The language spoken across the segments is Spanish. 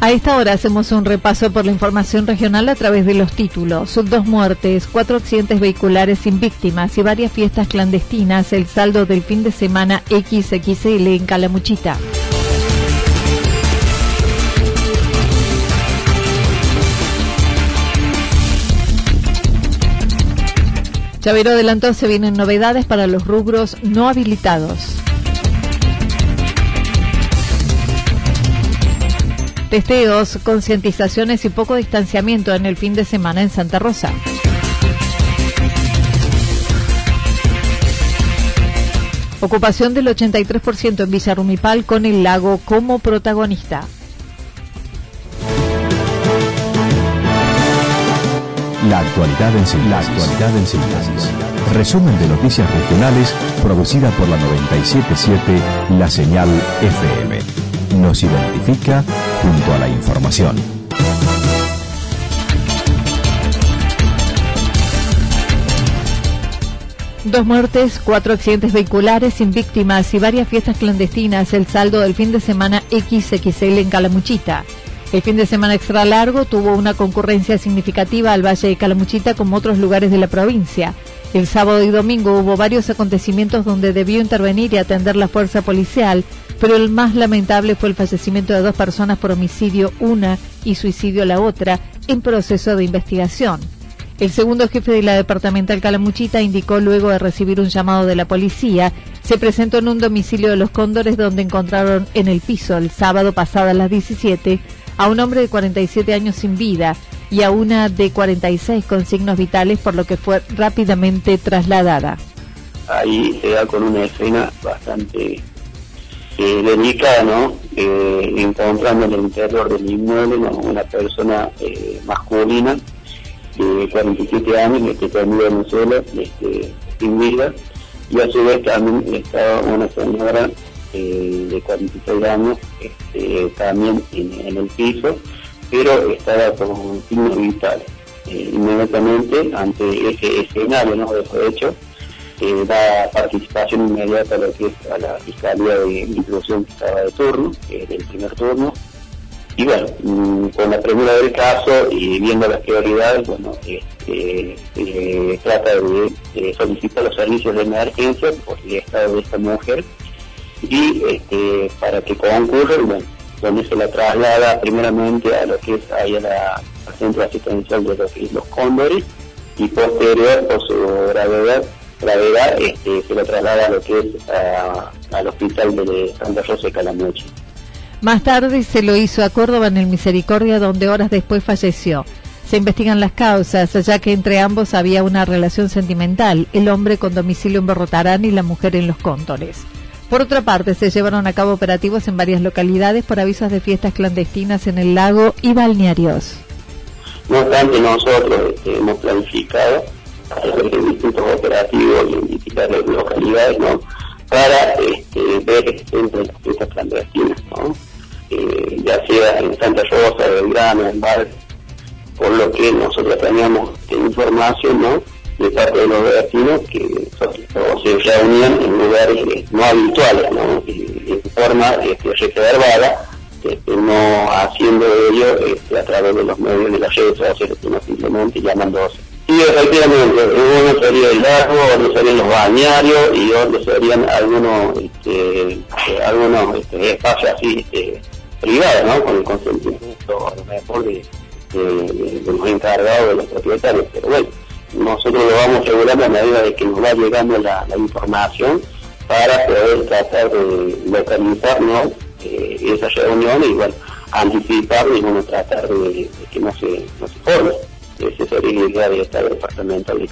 A esta hora hacemos un repaso por la información regional a través de los títulos. Dos muertes, cuatro accidentes vehiculares sin víctimas y varias fiestas clandestinas. El saldo del fin de semana XXL en Calamuchita. Chavero adelantó se vienen novedades para los rubros no habilitados. Testeos, concientizaciones y poco distanciamiento en el fin de semana en Santa Rosa. Ocupación del 83% en Villarrumipal con el lago como protagonista. La actualidad en síntesis. Resumen de noticias regionales producida por la 977 La Señal FM. Nos identifica junto a la información. Dos muertes, cuatro accidentes vehiculares sin víctimas y varias fiestas clandestinas. El saldo del fin de semana XXL en Calamuchita. El fin de semana extra largo tuvo una concurrencia significativa al Valle de Calamuchita como otros lugares de la provincia. El sábado y domingo hubo varios acontecimientos donde debió intervenir y atender la fuerza policial, pero el más lamentable fue el fallecimiento de dos personas por homicidio una y suicidio la otra en proceso de investigación. El segundo jefe de la departamental Calamuchita indicó luego de recibir un llamado de la policía, se presentó en un domicilio de los Cóndores donde encontraron en el piso el sábado pasado a las 17 a un hombre de 47 años sin vida y a una de 46 con signos vitales por lo que fue rápidamente trasladada. Ahí se da con una escena bastante eh, delicada, ¿no? Eh, encontrando en el interior del inmueble una persona eh, masculina de 47 años que está en el suelo, este, sin vida, y a su vez también estaba una señora eh, de 46 años este, también en, el piso, pero estaba con signos vitales. inmediatamente ante ese escenario, ¿no? de hecho, eh, da participación inmediata a lo que es a la Fiscalía de Introducción que estaba de turno, eh, del primer turno. Y bueno, mm, con la primera del caso y viendo las prioridades, bueno, este, eh, trata de, solicitar los servicios de emergencia por el estado de esta mujer y este, para que concurran, bueno, donde se la traslada primeramente a lo que es ahí a la, al centro asistencial de los Cóndores y posterior por su gravedad gravedad este, se lo traslada a lo que es al hospital de Santa Rosa de Calamuche. Más tarde se lo hizo a Córdoba en el Misericordia, donde horas después falleció. Se investigan las causas, ya que entre ambos había una relación sentimental, el hombre con domicilio en Berrotarán y la mujer en Los Cóntores. Por otra parte, se llevaron a cabo operativos en varias localidades por avisos de fiestas clandestinas en el lago y balnearios. No obstante, nosotros este, hemos planificado hacer distintos operativos y identificar las localidades, ¿no? Para este, ver entre las fiestas clandestinas, ¿no? Eh, ya sea en Santa Rosa, Belgrano, en Bar, por lo que nosotros teníamos información, ¿no? De parte de los vecinos que se reunían en lugares eh, no habituales, ¿no? de forma este, reservada, este, no haciendo ello este, a través de los medios de las redes sociales, sino simplemente llamándose Sí, efectivamente, uno sería el lago, otro serían los bañarios y otros serían algunos este, algunos este, espacios así este, privados, ¿no? Con el consentimiento a lo mejor de, los encargados de los propietarios. Pero bueno, nosotros lo vamos regulando a medida de que nos va llegando la, información para poder tratar de localizar ¿no? eh, esas reuniones y bueno, anticipar y bueno, tratar de, que no se, no se forme. Ese sería la idea de este departamento de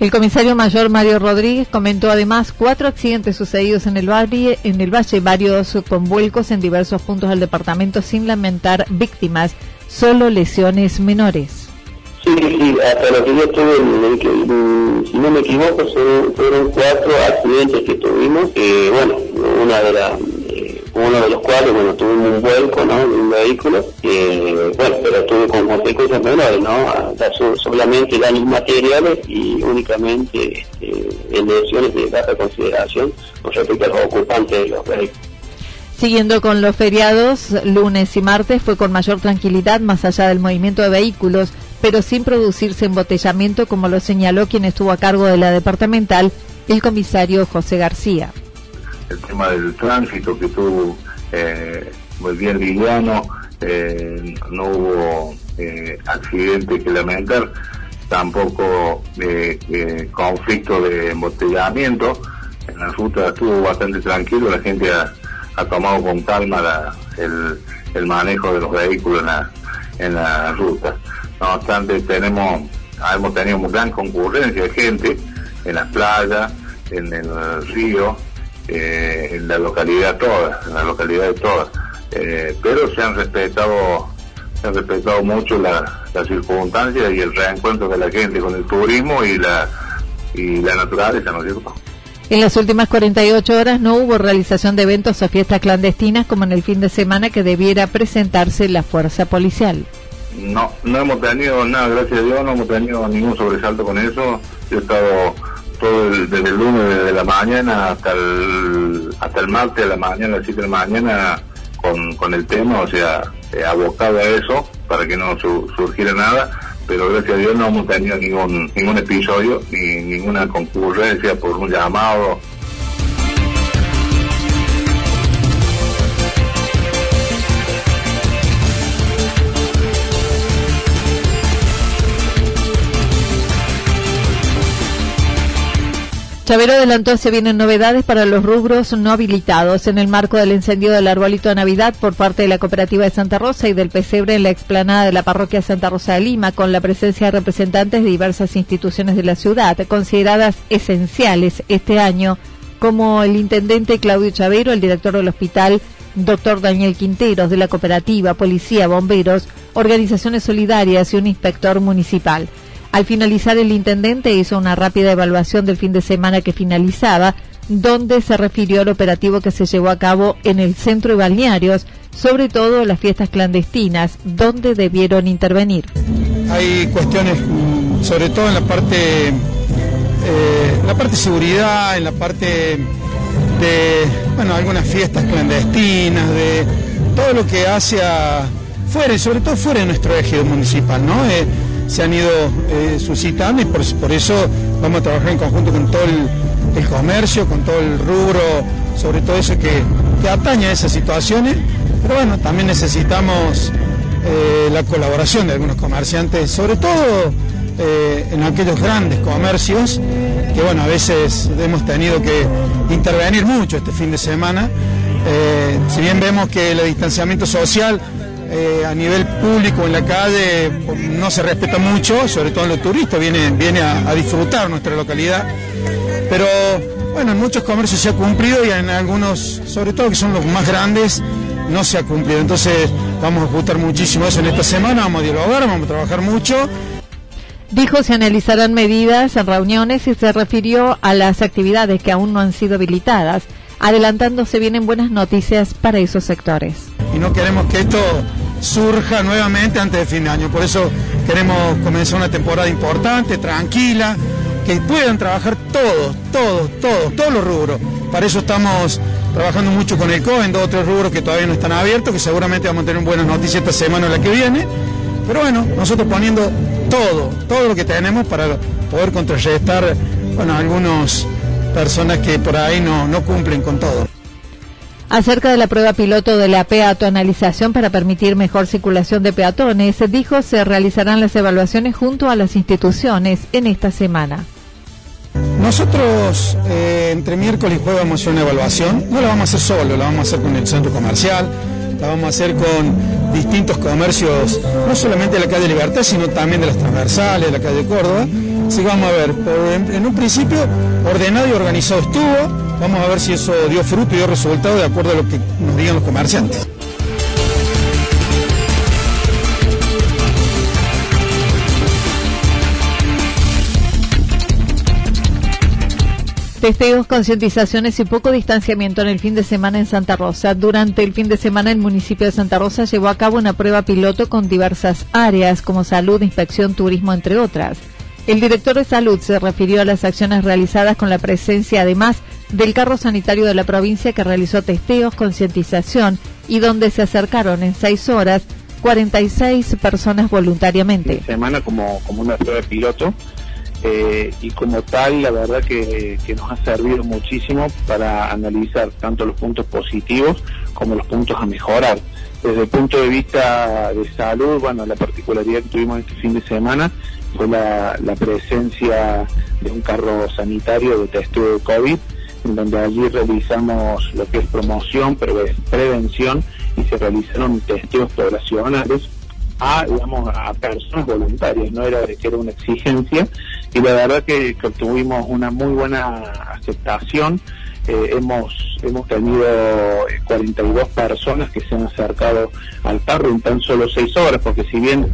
El comisario mayor Mario Rodríguez comentó además cuatro accidentes sucedidos en el valle, en el valle, varios con vuelcos en diversos puntos del departamento sin lamentar víctimas, solo lesiones menores. Sí, sí, hasta lo que yo tuve, si no me equivoco, fueron, cuatro accidentes que tuvimos. Eh, bueno, una de las uno de los cuales, bueno, tuvimos un vuelco, ¿no?, de un vehículo, eh, bueno, pero tuvo con consecuencias menores, ¿no?, solamente daños materiales y únicamente este, en lesiones de baja consideración con respecto a los ocupantes de los vehículos. Siguiendo con los feriados, lunes y martes fue con mayor tranquilidad más allá del movimiento de vehículos, pero sin producirse embotellamiento como lo señaló quien estuvo a cargo de la departamental, el comisario José García el tema del tránsito que tuvo eh, muy bien Liliano, eh, no hubo eh, accidente que lamentar, tampoco eh, conflicto de embotellamiento, en la ruta estuvo bastante tranquilo, la gente ha, tomado con calma el, el, manejo de los vehículos en la, en la ruta. No obstante, tenemos, hemos tenido gran concurrencia de gente en las playas, en el río, eh, en la localidad toda, en la localidad de todas. Eh, pero se han respetado, se han respetado mucho las circunstancias y el reencuentro de la gente con el turismo y la y la naturaleza, ¿no es cierto? En las últimas 48 horas no hubo realización de eventos o fiestas clandestinas como en el fin de semana que debiera presentarse la fuerza policial. No, no hemos tenido nada, gracias a Dios, no hemos tenido ningún sobresalto con eso. Yo he estado todo desde el lunes, desde la mañana hasta el, hasta el martes de la mañana, a las 7 de la mañana, con, con el tema, o sea, eh, abocado a eso, para que no surgiera nada, pero gracias a Dios no hemos tenido ningún, ningún episodio, ni ninguna concurrencia por un llamado Chavero adelantó se vienen novedades para los rubros no habilitados en el marco del encendido del arbolito de Navidad por parte de la cooperativa de Santa Rosa y del pesebre en la explanada de la parroquia Santa Rosa de Lima con la presencia de representantes de diversas instituciones de la ciudad consideradas esenciales este año como el intendente Claudio Chavero, el director del hospital doctor Daniel Quinteros de la cooperativa, policía, bomberos, organizaciones solidarias y un inspector municipal. Al finalizar, el intendente hizo una rápida evaluación del fin de semana que finalizaba, donde se refirió al operativo que se llevó a cabo en el centro de balnearios, sobre todo las fiestas clandestinas, donde debieron intervenir. Hay cuestiones, mm, sobre todo en la parte, eh, la parte de seguridad, en la parte de, bueno, algunas fiestas clandestinas, de todo lo que hace fuera, y sobre todo fuera de nuestro ejido municipal, ¿no? Eh, se han ido eh, suscitando y por, eso vamos a trabajar en conjunto con todo el, comercio, con todo el rubro, sobre todo eso que, que atañe a esas situaciones. Pero bueno, también necesitamos eh, la colaboración de algunos comerciantes, sobre todo eh, en aquellos grandes comercios, que bueno, a veces hemos tenido que intervenir mucho este fin de semana. si bien vemos que el distanciamiento social eh, a nivel público en la calle no se respeta mucho, sobre todo en los turistas, viene, viene a, disfrutar nuestra localidad. Pero bueno, en muchos comercios se ha cumplido y en algunos, sobre todo que son los más grandes, no se ha cumplido. Entonces vamos a ajustar muchísimo eso en esta semana, vamos a dialogar, vamos a trabajar mucho. Dijo se analizarán medidas en reuniones y se refirió a las actividades que aún no han sido habilitadas, adelantándose vienen buenas noticias para esos sectores. Y no queremos que esto surja nuevamente antes de fin de año. Por eso queremos comenzar una temporada importante, tranquila, que puedan trabajar todos, todos, todos, todos los rubros. Para eso estamos trabajando mucho con el COE en dos o tres rubros que todavía no están abiertos, que seguramente vamos a tener buenas noticias esta semana o la que viene. Pero bueno, nosotros poniendo todo, todo lo que tenemos para poder contrarrestar, bueno, algunas personas que por ahí no, no cumplen con todo. Acerca de la prueba piloto de la peatonalización para permitir mejor circulación de peatones, dijo se realizarán las evaluaciones junto a las instituciones en esta semana. Nosotros eh, entre miércoles y jueves vamos a hacer una evaluación, no la vamos a hacer solo, la vamos a hacer con el centro comercial, la vamos a hacer con distintos comercios, no solamente de la calle Libertad, sino también de las transversales, de la calle Córdoba. Así vamos a ver, en un principio ordenado y organizado estuvo, Vamos a ver si eso dio fruto y dio resultado de acuerdo a lo que nos digan los comerciantes. Testeos, concientizaciones y poco distanciamiento en el fin de semana en Santa Rosa. Durante el fin de semana el municipio de Santa Rosa llevó a cabo una prueba piloto con diversas áreas como salud, inspección, turismo, entre otras. El director de salud se refirió a las acciones realizadas con la presencia además del carro sanitario de la provincia que realizó testeos, concientización y donde se acercaron en seis horas 46 personas voluntariamente. Semana como, como una prueba de piloto eh, y como tal la verdad que, que, nos ha servido muchísimo para analizar tanto los puntos positivos como los puntos a mejorar. Desde el punto de vista de salud, bueno, la particularidad que tuvimos este fin de semana fue la, presencia de un carro sanitario de testeo de COVID, donde allí realizamos lo que es promoción, prevención, y se realizaron testeos poblacionales a, digamos, a personas voluntarias, no era que era una exigencia, y la verdad que, que obtuvimos una muy buena aceptación. Eh, hemos hemos tenido 42 eh, personas que se han acercado al carro en tan solo 6 horas, porque si bien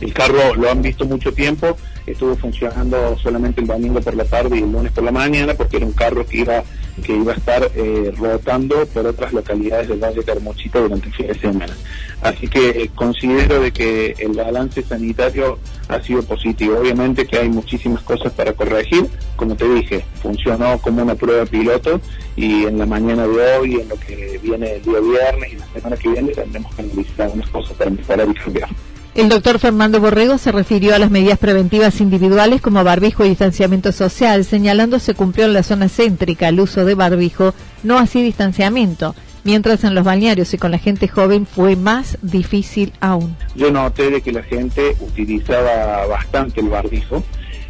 el carro lo han visto mucho tiempo, estuvo funcionando solamente el domingo por la tarde y el lunes por la mañana, porque era un carro que iba que iba a estar eh, rotando por otras localidades del Valle Carmochita durante el fin de semana. Así que eh, considero de que el balance sanitario ha sido positivo. Obviamente que hay muchísimas cosas para corregir. Como te dije, funcionó como una prueba piloto y en la mañana de hoy, en lo que viene el día viernes y la semana que viene, tendremos que analizar algunas cosas para mejorar y cambiar. El doctor Fernando Borrego se refirió a las medidas preventivas individuales como barbijo y distanciamiento social, señalando se cumplió en la zona céntrica el uso de barbijo, no así distanciamiento, mientras en los balnearios y con la gente joven fue más difícil aún. Yo noté de que la gente utilizaba bastante el barbijo,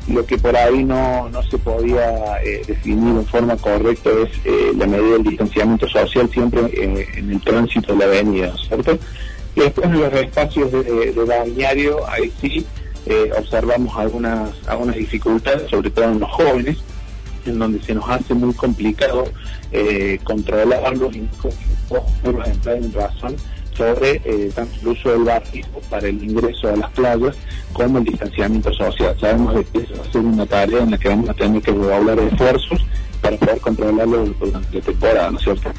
lo que por ahí no, no se podía eh, definir en forma correcta es eh, la medida del distanciamiento social siempre eh, en el tránsito de la avenida, ¿cierto? Y después en los espacios de, de bañario, ahí sí eh, observamos algunas, algunas dificultades, sobre todo en los jóvenes, en donde se nos hace muy complicado eh, controlarlos y los en razón sobre eh, tanto el uso del barrio para el ingreso a las playas como el distanciamiento social. Sabemos que esa va a ser una tarea en la que vamos a tener que de esfuerzos para poder controlarlo durante la temporada, ¿no es cierto?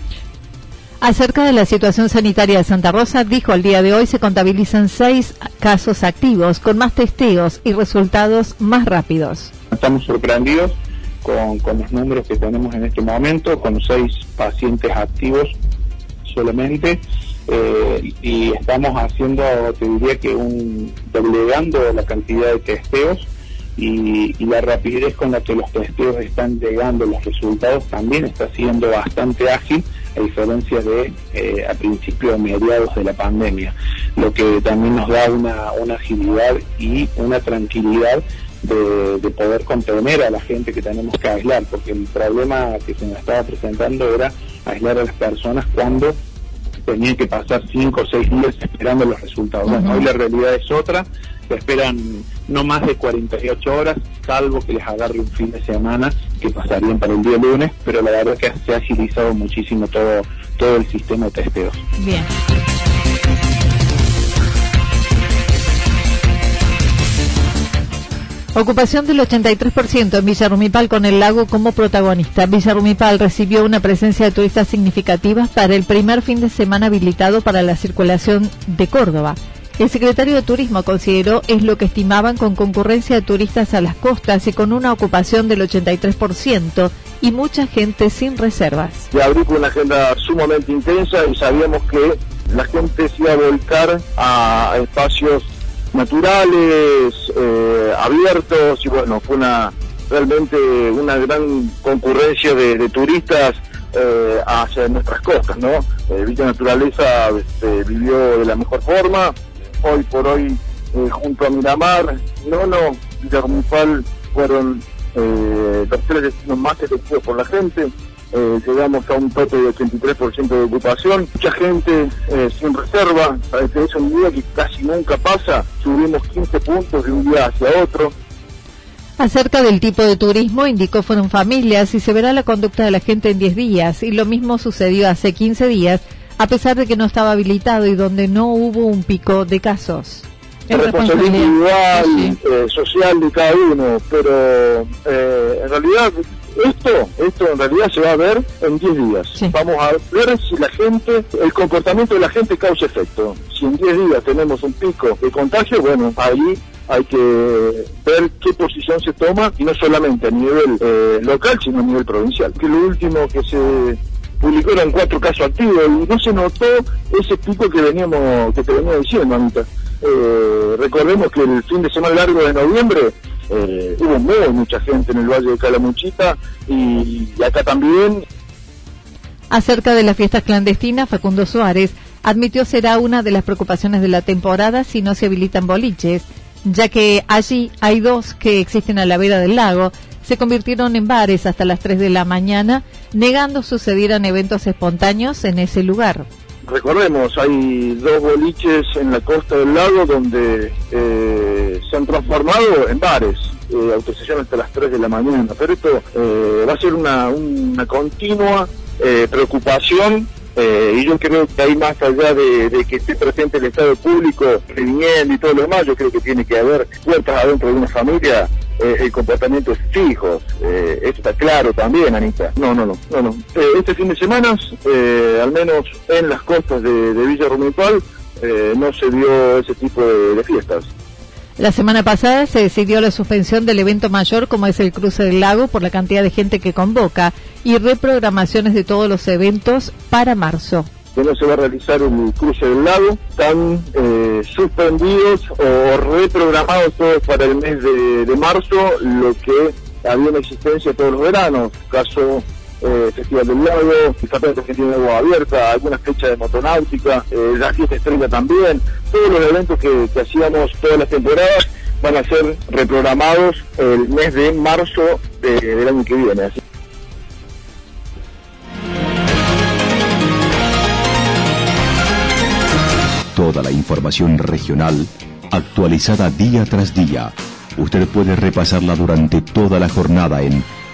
Acerca de la situación sanitaria de Santa Rosa, dijo al día de hoy se contabilizan seis casos activos con más testeos y resultados más rápidos. Estamos sorprendidos con, los números que tenemos en este momento, con seis pacientes activos solamente, eh, y estamos haciendo, te diría que un doblegando la cantidad de testeos y, y, la rapidez con la que los testeos están llegando, los resultados también está siendo bastante ágil a diferencia de eh, a principios mediados de la pandemia, lo que también nos da una, una agilidad y una tranquilidad de, de, poder contener a la gente que tenemos que aislar, porque el problema que se nos estaba presentando era aislar a las personas cuando tenían que pasar cinco o seis días esperando los resultados. hoy la realidad es otra, se esperan no más de 48 horas, salvo que les agarre un fin de semana que pasarían para el día lunes, pero la verdad es que se ha agilizado muchísimo todo, todo el sistema de testeos. Bien. Ocupación del 83% en Villarrumipal con el lago como protagonista. Villarrumipal recibió una presencia de turistas significativa para el primer fin de semana habilitado para la circulación de Córdoba. El secretario de Turismo consideró es lo que estimaban con concurrencia de turistas a las costas y con una ocupación del 83% y mucha gente sin reservas. Se abrió una agenda sumamente intensa y sabíamos que la gente se iba a volcar a espacios naturales, eh, abiertos y bueno, fue una realmente una gran concurrencia de, turistas eh, hacia nuestras costas, ¿no? Eh, Villa Naturaleza este, vivió de la mejor forma, hoy por hoy junto a Miramar, no, no, Villa Rumipal fueron los tres destinos más efectivos por la gente, eh, llegamos a un tope de 83% de ocupación, mucha gente eh, sin reserva, es un día que casi nunca pasa, subimos 15 puntos de un día hacia otro. Acerca del tipo de turismo, indicó fueron familias y se verá la conducta de la gente en 10 días, y lo mismo sucedió hace 15 días, a pesar de que no estaba habilitado y donde no hubo un pico de casos. Es responsabilidad individual, eh, social de cada uno, pero en realidad esto, esto en realidad se va a ver en 10 días. Vamos a ver si la gente, el comportamiento de la gente causa efecto. Si en 10 días tenemos un pico de contagio, bueno, ahí hay que ver qué posición se toma y no solamente a nivel eh, local, sino a nivel provincial. Que lo último que se publicó eran cuatro casos activos y no se notó ese pico que veníamos, que te venía diciendo, Anita. Eh, recordemos que el fin de semana largo de noviembre eh, hubo muy, mucha gente en el Valle de Calamuchita y, acá también. Acerca de las fiestas clandestinas, Facundo Suárez admitió será una de las preocupaciones de la temporada si no se habilitan boliches, ya que allí hay dos que existen a la vera del lago, se convirtieron en bares hasta las 3 de la mañana, negando sucedieran eventos espontáneos en ese lugar. Recordemos, hay dos boliches en la costa del lago donde eh, se han transformado en bares, eh, hasta las 3 de la mañana, pero esto eh, va a ser una, una continua eh, preocupación y yo creo que ahí más allá de, que esté presente el Estado público, previniendo y todo lo demás, yo creo que tiene que haber puertas adentro de una familia eh, el comportamiento es fijo. Eh, eso está claro también, Anita. No, no, no, no, no. Eh, este fin de semana, al menos en las costas de, Villa Rumipal, no se vio ese tipo de, fiestas. La semana pasada se decidió la suspensión del evento mayor como es el cruce del lago por la cantidad de gente que convoca y reprogramaciones de todos los eventos para marzo. Que no se va a realizar el cruce del lago, están eh, suspendidos o reprogramados todos para el mes de, marzo, lo que había en existencia todos los veranos, caso eh, Festival del Lago, el que tiene agua abierta, algunas fechas de motonáutica, eh, la fiesta estrella también, todos los eventos que, hacíamos todas las temporadas van a ser reprogramados el mes de marzo del año que viene. Toda la información regional actualizada día tras día. Usted puede repasarla durante toda la jornada en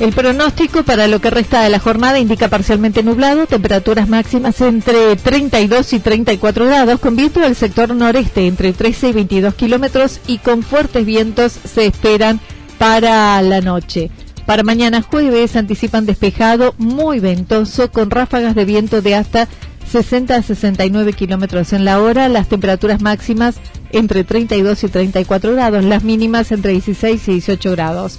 El pronóstico para lo que resta de la jornada indica parcialmente nublado, temperaturas máximas entre 32 y 34 grados, con viento del sector noreste entre 13 y 22 kilómetros y con fuertes vientos se esperan para la noche. Para mañana jueves anticipan despejado, muy ventoso, con ráfagas de viento de hasta 60 a 69 kilómetros en la hora, las temperaturas máximas entre 32 y 34 grados, las mínimas entre 16 y 18 grados.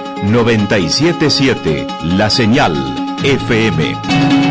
977 La Señal FM.